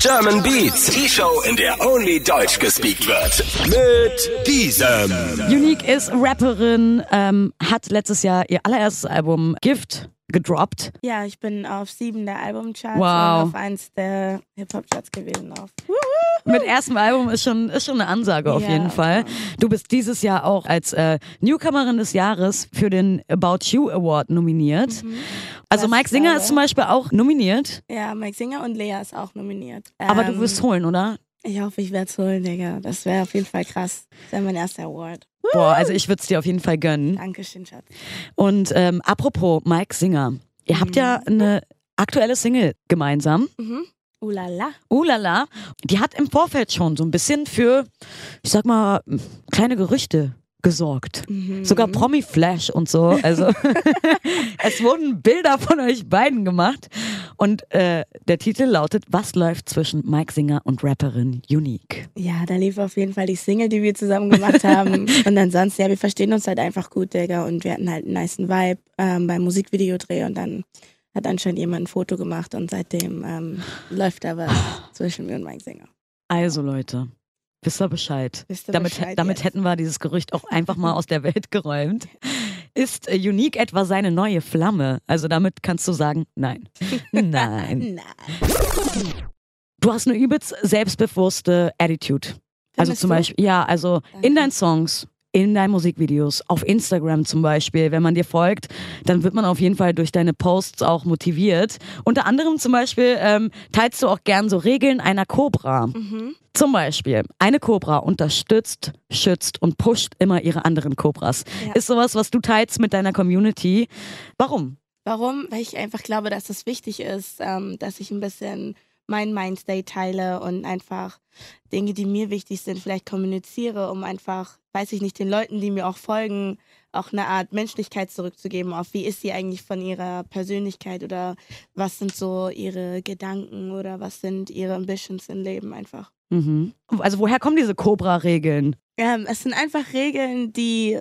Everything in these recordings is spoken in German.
German Beats, die Show, in der only Deutsch gespeakt wird. Mit diesem. Unique ist Rapperin, ähm, hat letztes Jahr ihr allererstes Album Gift gedroppt. Ja, ich bin auf sieben der Albumcharts Wow. und auf eins der Hip-Hop-Charts gewesen. Auf. Mit erstem Album ist schon, ist schon eine Ansage auf Ja, jeden Fall. Mann. Du bist dieses Jahr auch als äh, Newcomerin des Jahres für den About You Award nominiert. Also Was Mike Singer ist zum Beispiel auch nominiert, Ja, Mike Singer und Lea ist auch nominiert. aber du Ähm, wirst holen, oder? Ich hoffe, ich werde es holen, Digga. Das wäre auf jeden Fall krass. Das wäre mein erster Award. Boah, also ich würde es dir auf jeden Fall gönnen. Dankeschön, Schatz. Und ähm, apropos Mike Singer, ihr habt ja eine aktuelle Single gemeinsam. Mhm. Ulala. Ulala, die hat im Vorfeld schon so ein bisschen für, ich sag mal, kleine Gerüchte gesorgt. Mhm. Sogar Promi-Flash und so. Also es wurden Bilder von euch beiden gemacht. Und äh, der Titel lautet, was läuft zwischen Mike Singer und Rapperin Unique? Ja, da lief auf jeden Fall die Single, die wir zusammen gemacht haben. und ansonsten, ja, wir verstehen uns halt einfach gut, Digga. Und wir hatten halt einen niceen Vibe ähm, beim Musikvideodreh. Und dann hat anscheinend jemand ein Foto gemacht. Und seitdem ähm, läuft da was zwischen mir und Mike Singer. Also Leute, wisst ihr Bescheid? Wisst ihr damit Bescheid damit jetzt? hätten wir dieses Gerücht auch einfach mal aus der Welt geräumt. Ist äh, Unique etwa seine neue Flamme? Also damit kannst du sagen, nein. Nein. Nein. Du hast eine übelst selbstbewusste Attitude. Also zum? Beispiel, ja, also in Danke. deinen Songs, in deinen Musikvideos, auf Instagram zum Beispiel, wenn man dir folgt, dann wird man auf jeden Fall durch deine Posts auch motiviert. Unter anderem zum Beispiel ähm, teilst du auch gern so Regeln einer Cobra. Mhm. Zum Beispiel, eine Cobra unterstützt, schützt und pusht immer ihre anderen Cobras. Ja. Ist sowas, was du teilst mit deiner Community. Warum? Warum? Weil ich einfach glaube, dass es wichtig ist, ähm, dass ich ein bisschen mein Mindstate teile und einfach Dinge, die mir wichtig sind, vielleicht kommuniziere, um einfach, weiß ich nicht, den Leuten, die mir auch folgen, auch eine Art Menschlichkeit zurückzugeben, auf wie ist sie eigentlich von ihrer Persönlichkeit oder was sind so ihre Gedanken oder was sind ihre Ambitions im Leben einfach. Mhm. Also woher kommen diese Cobra-Regeln? Ähm, es sind einfach Regeln, die,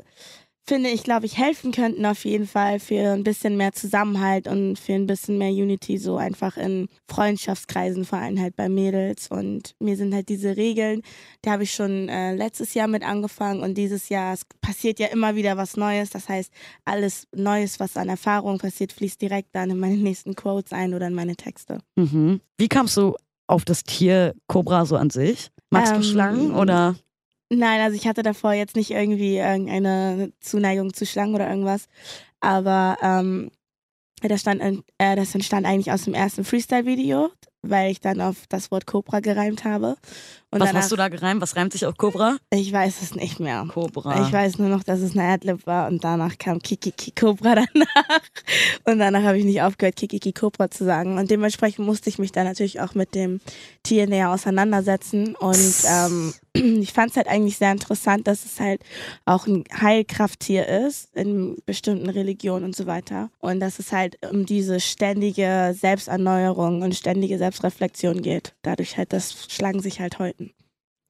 finde ich, glaube ich, helfen könnten auf jeden Fall für ein bisschen mehr Zusammenhalt und für ein bisschen mehr Unity, so einfach in Freundschaftskreisen, vor allem halt bei Mädels. Und mir sind halt diese Regeln, die habe ich schon äh, letztes Jahr mit angefangen und dieses Jahr, es passiert ja immer wieder was Neues. Das heißt, alles Neues, was an Erfahrung passiert, fließt direkt dann in meine nächsten Quotes ein oder in meine Texte. Mhm. Wie kamst du auf das Tier Cobra so an sich? Magst du Ähm, Schlangen oder? Nein, also ich hatte davor jetzt nicht irgendwie irgendeine Zuneigung zu Schlangen oder irgendwas. Aber ähm, das, stand, äh, das entstand eigentlich aus dem ersten Freestyle-Video, weil ich dann auf das Wort Cobra gereimt habe. Und Was danach, hast du da gereimt? Was reimt sich auf Cobra? Ich weiß es nicht mehr. Cobra. Ich weiß nur noch, dass es eine Adlib war und danach kam Kikiki Cobra danach. Und danach habe ich nicht aufgehört, Kikiki Cobra zu sagen. Und dementsprechend musste ich mich dann natürlich auch mit dem Tier näher auseinandersetzen. Und ähm, ich fand es halt eigentlich sehr interessant, dass es halt auch ein Heilkrafttier ist in bestimmten Religionen und so weiter. Und dass es halt um diese ständige Selbsterneuerung und ständige Selbstreflexion geht. Dadurch halt, dass Schlangen sich halt häuten.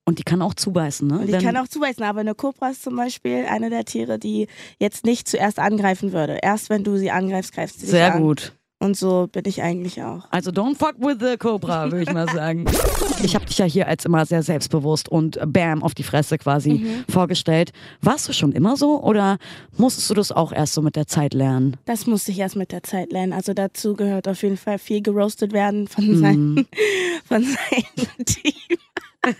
Und die kann auch zubeißen, ne? Und die Wenn- kann auch zubeißen, aber eine Kobra ist zum Beispiel eine der Tiere, die jetzt nicht zuerst angreifen würde. Erst wenn du sie angreifst, greift sie dich Sehr an. gut. Und so bin ich eigentlich auch. Also don't fuck with the Cobra, würde ich mal sagen. Ich habe dich ja hier als immer sehr selbstbewusst und bam auf die Fresse quasi Mhm. vorgestellt. Warst du schon immer so oder musstest du das auch erst so mit der Zeit lernen? Das musste ich erst mit der Zeit lernen. Also dazu gehört auf jeden Fall viel geroastet werden von, Mhm. seinem, von seinem Team.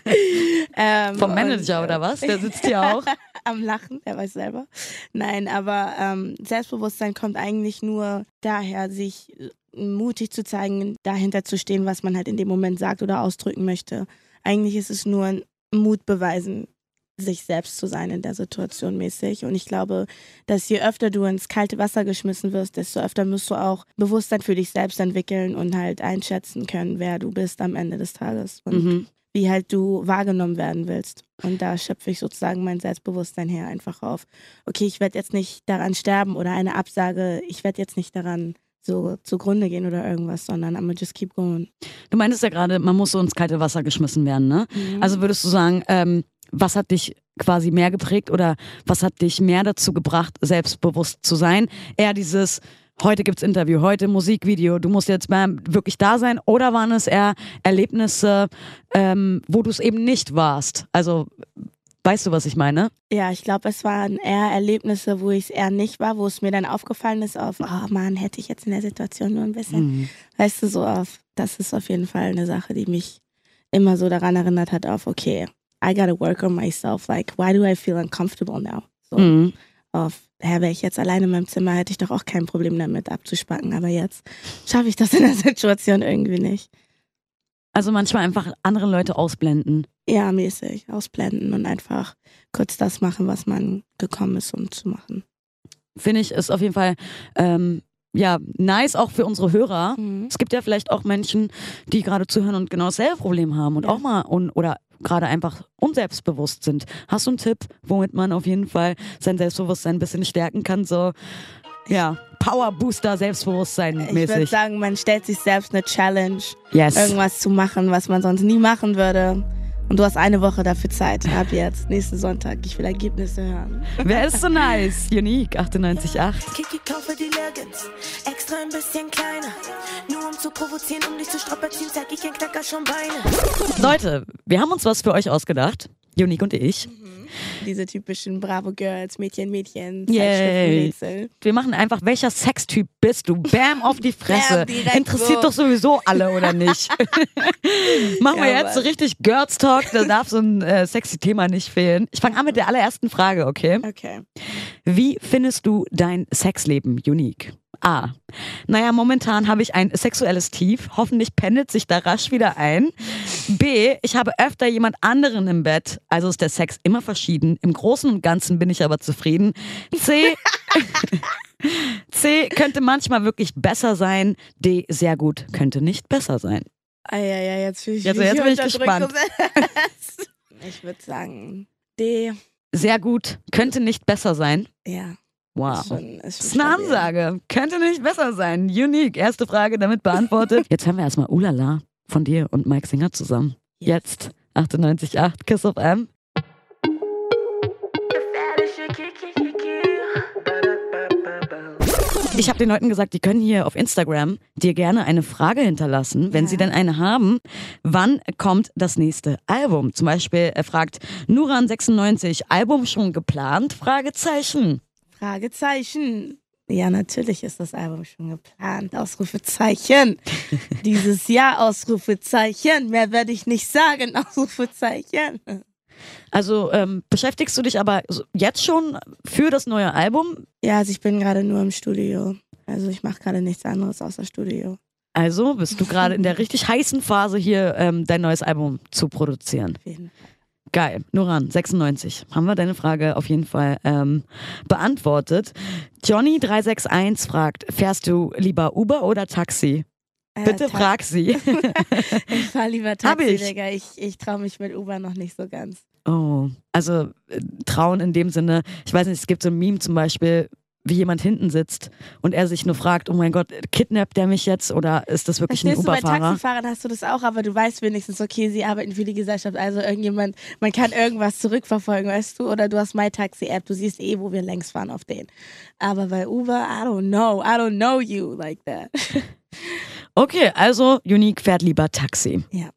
ähm, Vom und, Manager äh, oder was? Der sitzt hier auch. am Lachen, er weiß selber. Nein, aber ähm, Selbstbewusstsein kommt eigentlich nur daher, sich äh, mutig zu zeigen, dahinter zu stehen, was man halt in dem Moment sagt oder ausdrücken möchte. Eigentlich ist es nur ein Mut beweisen, sich selbst zu sein in der Situation mäßig. Und ich glaube, dass je öfter du ins kalte Wasser geschmissen wirst, desto öfter musst du auch Bewusstsein für dich selbst entwickeln und halt einschätzen können, wer du bist am Ende des Tages. Und Mhm. Wie halt du wahrgenommen werden willst. Und da schöpfe ich sozusagen mein Selbstbewusstsein her einfach auf. Okay, ich werde jetzt nicht daran sterben oder eine Absage, ich werde jetzt nicht daran so zugrunde gehen oder irgendwas, sondern I'm just keep going. Du meintest ja gerade, man muss so ins kalte Wasser geschmissen werden, ne? Also würdest du sagen, ähm, was hat dich quasi mehr geprägt oder was hat dich mehr dazu gebracht, selbstbewusst zu sein? Eher dieses heute gibt's Interview, heute Musikvideo, du musst jetzt mal wirklich da sein? Oder waren es eher Erlebnisse, ähm, wo du es eben nicht warst? Also, weißt du, was ich meine? Ja, ich glaube, es waren eher Erlebnisse, wo ich es eher nicht war, wo es mir dann aufgefallen ist auf, oh Mann, hätte ich jetzt in der Situation nur ein bisschen, Mhm. weißt du, so auf, das ist auf jeden Fall eine Sache, die mich immer so daran erinnert hat auf, okay, I gotta work on myself, like, why do I feel uncomfortable now? So, Mhm. Auf, hä, wäre ich jetzt alleine in meinem Zimmer, hätte ich doch auch kein Problem damit abzuspacken, aber jetzt schaffe ich das in der Situation irgendwie nicht. Also manchmal einfach andere Leute ausblenden. Ja, mäßig, ausblenden und einfach kurz das machen, was man gekommen ist, um zu machen. Finde ich, ist auf jeden Fall ähm, ja nice auch für unsere Hörer. Mhm. Es gibt ja vielleicht auch Menschen, die gerade zuhören und genau dasselbe Problem haben und Ja. auch mal un oder gerade einfach unselbstbewusst sind. Hast du einen Tipp, womit man auf jeden Fall sein Selbstbewusstsein ein bisschen stärken kann? So, ja, Power Booster Selbstbewusstsein Ich würde mäßig. sagen, man stellt sich selbst eine Challenge, Yes. irgendwas zu machen, was man sonst nie machen würde. Und du hast eine Woche dafür Zeit. Ab jetzt, nächsten Sonntag. Ich will Ergebnisse hören. Wer ist so nice? Unique 98.8. Kiki, kaufe die Leggings, extra ein bisschen kleiner. Nur um zu provozieren, um dich zu strapazieren, zeig ich ein Knacker schon Beine. Leute, wir haben uns was für euch ausgedacht. Unique und ich. Diese typischen Bravo Girls, Mädchen, Mädchen, Yay. Zeitschriftenrätsel. Wir machen einfach, welcher Sextyp bist du? Bam auf die Fresse. Bam, Interessiert so. doch sowieso alle, oder nicht? machen wir Ja, jetzt so richtig Girls Talk, da darf so ein äh, sexy Thema nicht fehlen. Ich fange an mit der allerersten Frage, okay? Okay. Wie findest du dein Sexleben unique? A. Naja, momentan habe ich ein sexuelles Tief. Hoffentlich pendelt sich da rasch wieder ein. B. Ich habe öfter jemand anderen im Bett. Also ist der Sex immer verschieden. Im Großen und Ganzen bin ich aber zufrieden. C. C. Könnte manchmal wirklich besser sein. D. Sehr gut. Könnte nicht besser sein. Ah, ja, ja, jetzt bin ich, Also jetzt bin ich gespannt. Ich würde sagen, D. Sehr gut. Könnte nicht besser sein. Ja. Wow. Ist schon, ist Das ist eine. Ansage. Könnte nicht besser sein. Unique. Erste Frage damit beantwortet. Jetzt hören wir erstmal Ulala von dir und Mike Singer zusammen. Jetzt 98.8 Kiss of M. Ich habe den Leuten gesagt, die können hier auf Instagram dir gerne eine Frage hinterlassen, wenn Ja. sie denn eine haben. Wann kommt das nächste Album? Zum Beispiel er fragt Nuran96, Album schon geplant? Fragezeichen. Fragezeichen. Ja, natürlich ist das Album schon geplant. Ausrufezeichen. Dieses Jahr Ausrufezeichen. Mehr werde ich nicht sagen. Ausrufezeichen. Also ähm, beschäftigst du dich aber jetzt schon für das neue Album? Ja, also ich bin gerade nur im Studio. Also ich mache gerade nichts anderes außer Studio. Also bist du gerade in der richtig heißen Phase hier, ähm, dein neues Album zu produzieren. Auf jeden Fall. Geil. Noran, 96. Haben wir deine Frage auf jeden Fall ähm, beantwortet. Johnny361 fragt, fährst du lieber Uber oder Taxi? Äh, Bitte Ta- frag sie. Ich fahr lieber Taxi, ich. Digga. Ich, ich traue mich mit Uber noch nicht so ganz. oh, also äh, trauen in dem Sinne, ich weiß nicht, es gibt so ein Meme zum Beispiel, wie jemand hinten sitzt und er sich nur fragt, oh mein Gott, kidnappt der mich jetzt oder ist das wirklich ein Verstehst du, bei Uberfahrer? Taxifahrern hast du das auch, aber du weißt wenigstens, okay, sie arbeiten für die Gesellschaft, also irgendjemand, man kann irgendwas zurückverfolgen, weißt du? Oder du hast MyTaxi-App, du siehst eh, wo wir längs fahren auf den. Aber bei Uber, I don't know, I don't know you like that. Okay, also Unique fährt lieber Taxi. Ja.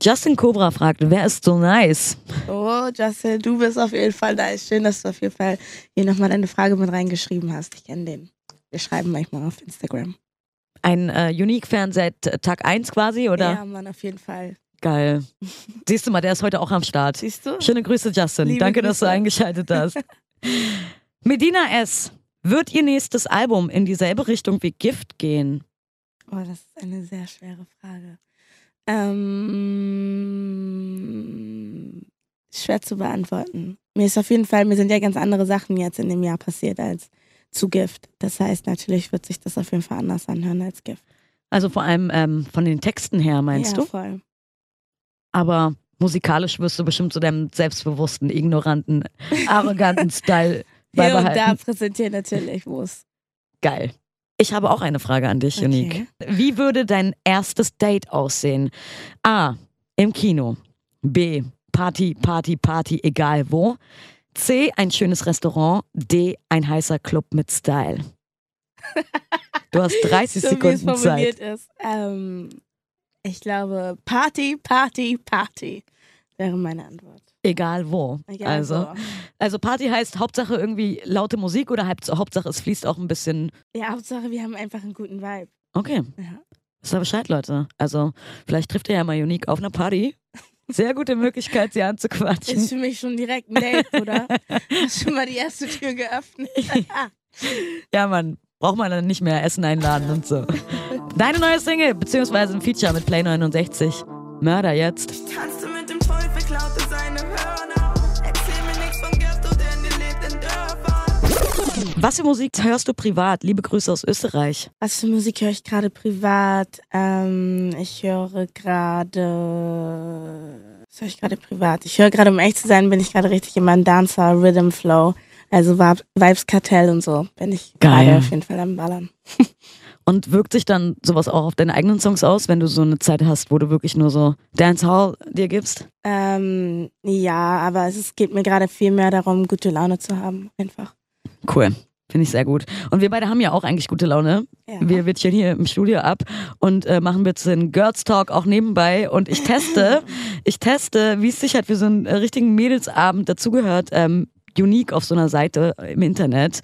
Justin Cobra fragt, wer ist so nice? Oh, Justin, du bist auf jeden Fall da. Schön, dass du auf jeden Fall hier nochmal deine Frage mit reingeschrieben hast. Ich kenne den. Wir schreiben manchmal auf Instagram. Ein äh, Unique-Fan seit äh, Tag 1 quasi, oder? Ja, Mann, auf jeden Fall. Geil. Siehst du mal, der ist heute auch am Start. Siehst du? Schöne Grüße, Justin. Liebe Danke, dass du Grüße. eingeschaltet hast. Medina S. Wird ihr nächstes Album in dieselbe Richtung wie Gift gehen? Oh, das ist eine sehr schwere Frage. Ähm, schwer zu beantworten. Mir ist auf jeden Fall, mir sind ja ganz andere Sachen jetzt in dem Jahr passiert als zu Gift. Das heißt, natürlich wird sich das auf jeden Fall anders anhören als Gift. Also vor allem ähm, von den Texten her, meinst ja, du? voll. Aber musikalisch wirst du bestimmt so deinem selbstbewussten, ignoranten, arroganten Style Hier und da beibehalten. präsentiert natürlich, wo es. Geil. Ich habe auch eine Frage an dich, Unique. Wie würde dein erstes Date aussehen? A. Im Kino. B. Party, Party, Party, egal wo. C. Ein schönes Restaurant. D. Ein heißer Club mit Style. Du hast 30 so wie es Sekunden Zeit. ist. Ähm, ich glaube, Party, Party, Party wäre meine Antwort. Egal wo. Egal also, wo. also Party heißt Hauptsache irgendwie laute Musik oder Haupt- Hauptsache es fließt auch ein bisschen. Ja, Hauptsache, wir haben einfach einen guten Vibe. Okay. Ja. Ihr Bescheid, Leute. Also, vielleicht trifft ihr ja mal Unique auf einer Party. Sehr gute Möglichkeit, sie anzuquatschen. Ist für mich schon direkt ein Date, oder? Hast schon mal die erste Tür geöffnet? Ja, Mann. Braucht man dann nicht mehr Essen einladen und so. Deine neue Single, beziehungsweise ein Feature mit Play 69. Mörder jetzt. Mit dem Teufel, klaute seine Hörner. Erzähl mir nichts von Ghetto, denn ihr lebt in Dörfern. Was für Musik hörst du privat? Liebe Grüße aus Österreich. Was für Musik höre ich gerade privat? Ähm, ich höre gerade. Was höre ich gerade privat? Ich höre gerade, um echt zu sein, bin ich gerade richtig in meinem Dancer Rhythm Flow. Also Vib- Vibes Kartell und so. Bin ich Geil. gerade auf jeden Fall am Ballern. Und wirkt sich dann sowas auch auf deine eigenen Songs aus, wenn du so eine Zeit hast, wo du wirklich nur so Dancehall dir gibst? Ähm, ja, aber es geht mir gerade viel mehr darum, gute Laune zu haben. Einfach. Cool. Finde ich sehr gut. Und wir beide haben ja auch eigentlich gute Laune. Ja. Wir witchen hier im Studio ab und äh, machen ein bisschen Girls Talk auch nebenbei. Und ich teste, ich teste, wie es sich halt für so einen äh, richtigen Mädelsabend dazugehört, ähm, unique auf so einer Seite im Internet.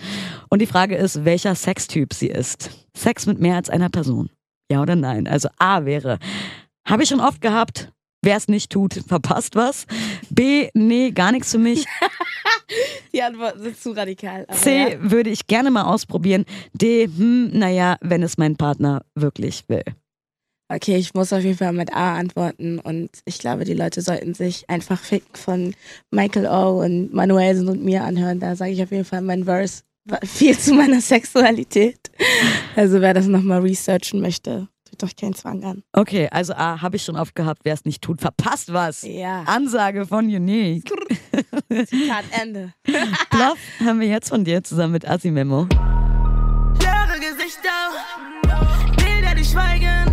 Und die Frage ist, welcher Sextyp sie ist. Sex mit mehr als einer Person. Ja oder nein? Also A wäre, habe ich schon oft gehabt. Wer es nicht tut, verpasst was. B, nee, gar nichts für mich. Die Antworten sind zu radikal. C, ja. würde ich gerne mal ausprobieren. D, hm, naja, wenn es mein Partner wirklich will. Okay, ich muss auf jeden Fall mit A antworten und ich glaube, die Leute sollten sich einfach Fick von Michael O. und Manuelsen und mir anhören. Da sage ich auf jeden Fall mein Verse viel zu meiner Sexualität. Also wer das nochmal researchen möchte, tut doch keinen Zwang an. Okay, also A, habe ich schon oft gehabt. Wer es nicht tut, verpasst was. Ja. Ansage von Unique. Zitat Ende. Bluff haben wir jetzt von dir zusammen mit Asimemo. Leere Gesichter, Bilder, die schweigen.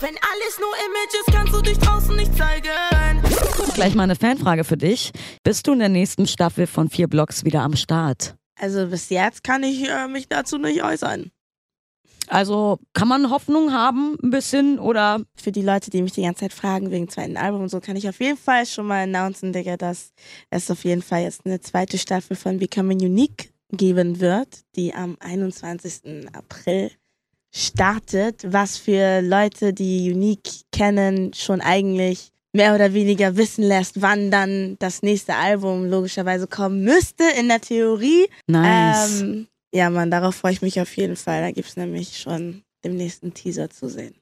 Wenn alles nur Image ist, kannst du dich draußen nicht zeigen. Gleich mal eine Fanfrage für dich. Bist du in der nächsten Staffel von vier Blocks wieder am Start? Also bis jetzt kann ich äh, mich dazu nicht äußern. Also kann man Hoffnung haben, ein bisschen oder Für die Leute, die mich die ganze Zeit fragen wegen zweiten Album und so, kann ich auf jeden Fall schon mal announcen, Digga, dass es auf jeden Fall jetzt eine zweite Staffel von Becoming Unique geben wird, die am 21. April startet, was für Leute, die Unique kennen, schon eigentlich mehr oder weniger wissen lässt, wann dann das nächste Album logischerweise kommen müsste in der Theorie. nice. Ähm, ja, Mann, darauf freue ich mich auf jeden Fall. Da gibt es nämlich schon den nächsten Teaser zu sehen.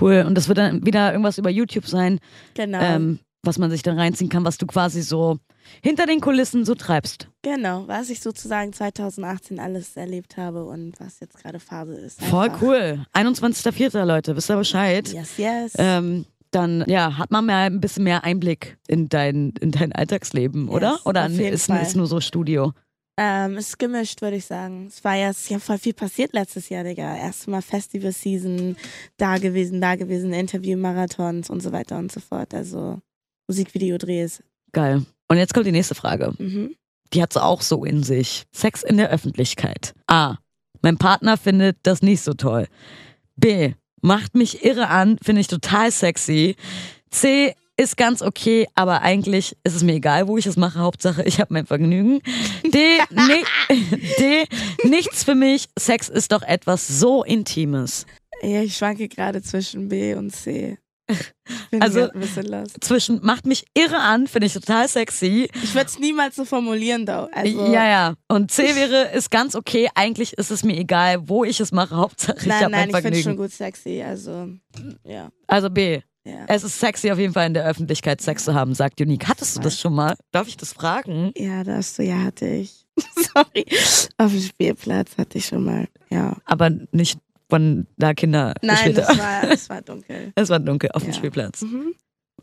cool. Und das wird dann wieder irgendwas über YouTube sein, Genau. ähm, was man sich dann reinziehen kann, was du quasi so hinter den Kulissen so treibst. Genau, was ich sozusagen 2018 alles erlebt habe und was jetzt gerade Phase ist. Voll Einfach. cool. 21.04. Leute, wisst ihr Bescheid? Yes, yes. Ähm, dann ja, hat man mal ein bisschen mehr Einblick in dein, in dein Alltagsleben, oder? Yes, Oder jeden ist, ist nur so Studio? Ähm, ist gemischt, würde ich sagen. Es war ja, es ist ja voll viel passiert letztes Jahr, Digga. Erstmal Festival-Season, da gewesen, da gewesen, Interview-Marathons und so weiter und so fort. Also Musikvideodrehs. Geil. Und jetzt kommt die nächste Frage. Mhm. Die hat es auch so in sich. Sex in der Öffentlichkeit. A. Mein Partner findet das nicht so toll. B. Macht mich irre an, finde ich total sexy. C. Ist ganz okay, aber eigentlich ist es mir egal, wo ich es mache. Hauptsache, ich habe mein Vergnügen. D. ni D. Nichts für mich. Sex ist doch etwas so Intimes. Ja, ich schwanke gerade zwischen B und C. Also-. Zwischen macht mich irre an, finde ich total sexy. Ich würde es niemals so formulieren, though. Also, ja, ja. Und C wäre, ist ganz okay. Eigentlich ist es mir egal, wo ich es mache. Hauptsache, ich Nein, habe mein nein, ich finde es schon gut sexy. Also, ja. Also B. Ja. Es ist sexy auf jeden Fall in der Öffentlichkeit Sex zu haben, sagt Unique. Hattest du das schon mal? Darf ich das fragen? Ja, das so, ja, hatte ich. Sorry. Auf dem Spielplatz hatte ich schon mal. Ja. Aber nicht von da Kinder Nein, haben. war, war dunkel. Es war dunkel auf dem Ja. Spielplatz. Mhm.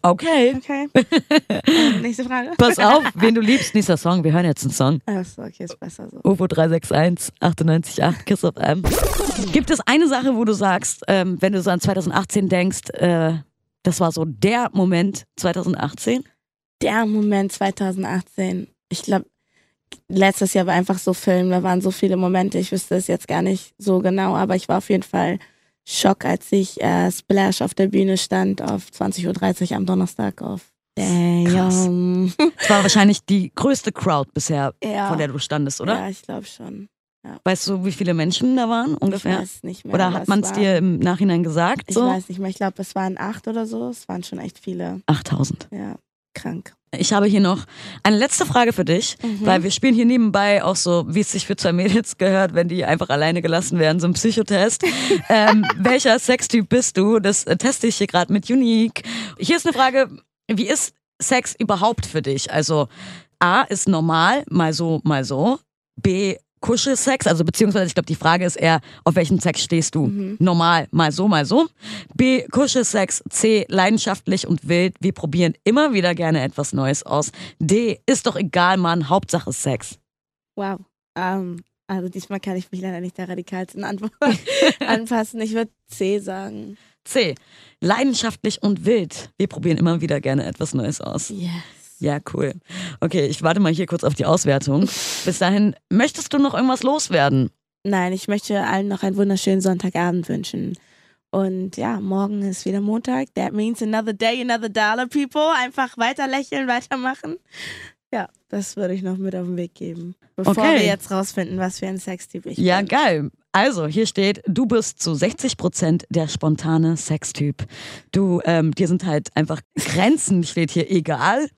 Okay. Okay. Nächste Frage. Pass auf, wen du liebst, nächster Song. Wir hören jetzt einen Song. Achso, okay, ist besser so. UFO 361 98.8 Kiss of M. Gibt es eine Sache, wo du sagst, ähm, wenn du so an 2018 denkst, äh, das war so der Moment 2018? Der Moment 2018. Ich glaube, letztes Jahr war einfach so Film, da waren so viele Momente, ich wüsste es jetzt gar nicht so genau, aber ich war auf jeden Fall Schock, als ich äh, Splash auf der Bühne stand auf 20.30 Uhr am Donnerstag auf Damn. Das war wahrscheinlich die größte Crowd bisher, Ja. vor der du standest, oder? Ja, ich glaube schon. Weißt du, wie viele Menschen da waren Ich ungefähr? weiß nicht mehr. Oder hat man es dir im Nachhinein gesagt? Ich So? weiß nicht mehr. Ich glaube, es waren acht oder so. Es waren schon echt viele. 8000. Ja, krank. Ich habe hier noch eine letzte Frage für dich, Mhm. weil wir spielen hier nebenbei auch so, wie es sich für zwei Mädels gehört, wenn die einfach alleine gelassen werden, so ein Psychotest. ähm, welcher Sextyp bist du? Das äh, teste ich hier gerade mit Unique. Hier ist eine Frage, wie ist Sex überhaupt für dich? Also A ist normal, mal so, mal so. B Kuschelsex, also beziehungsweise ich glaube, die Frage ist eher, auf welchen Sex stehst du? Mhm. Normal, mal so, mal so. B, Kuschelsex. C, leidenschaftlich und wild. Wir probieren immer wieder gerne etwas Neues aus. D, ist doch egal, Mann, Hauptsache Sex. Wow. Ähm, also diesmal kann ich mich leider nicht der radikalsten Antwort anpassen. Ich würde C sagen. C, leidenschaftlich und wild. Wir probieren immer wieder gerne etwas Neues aus. Yes. Ja, cool. Okay, ich warte mal hier kurz auf die Auswertung. Bis dahin, möchtest du noch irgendwas loswerden? Nein, ich möchte allen noch einen wunderschönen Sonntagabend wünschen. Und ja, morgen ist wieder Montag. That means another day, another dollar, people. Einfach weiter lächeln, weitermachen. Ja, das würde ich noch mit auf den Weg geben. Bevor Okay. wir jetzt rausfinden, was für ein Sextyp ich Ja, bin. geil. Also, hier steht, du bist zu 60% der spontane Sextyp. Du, ähm, dir sind halt einfach Grenzen, steht hier, egal.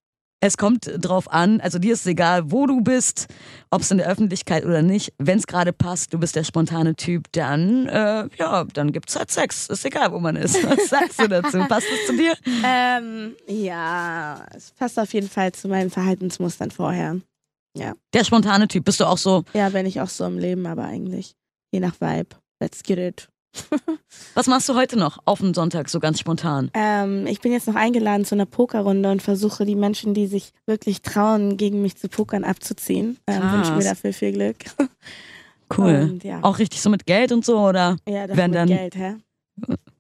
Es kommt drauf an, also dir ist egal, wo du bist, ob es in der Öffentlichkeit oder nicht. Wenn es gerade passt, du bist der spontane Typ, dann, äh, ja, dann gibt's halt Sex. Ist egal, wo man ist. Was sagst du dazu? Passt es zu dir? Ähm, ja, es passt auf jeden Fall zu meinen Verhaltensmustern vorher. Der spontane Typ, bist du auch so, Ja, bin ich auch so im Leben, aber eigentlich je nach Vibe. Let's get it. was machst du heute noch auf den Sonntag, so ganz spontan? Ähm, ich bin jetzt noch eingeladen zu einer Pokerrunde und versuche die Menschen, die sich wirklich trauen, gegen mich zu pokern, abzuziehen. Ähm, wünsche mir dafür viel Glück. Cool. Und ja, Auch richtig so mit Geld und so, oder? ja dafür werden mit dann- Geld, hä?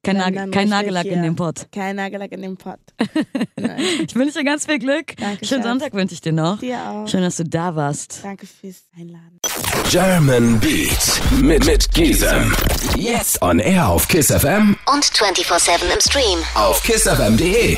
Kein, Nag dann kein Nagellack in dem Pott. Kein Nagellack in dem Pott. Ich wünsche dir ganz viel Glück. Danke, Schönen Schatz. Sonntag wünsche ich dir noch. Dir auch. Schön, dass du da warst. Danke fürs Einladen. German Beat mit, mit Gisem. Jetzt on air auf Kiss FM, und 24-7 im Stream. auf kissfm.de.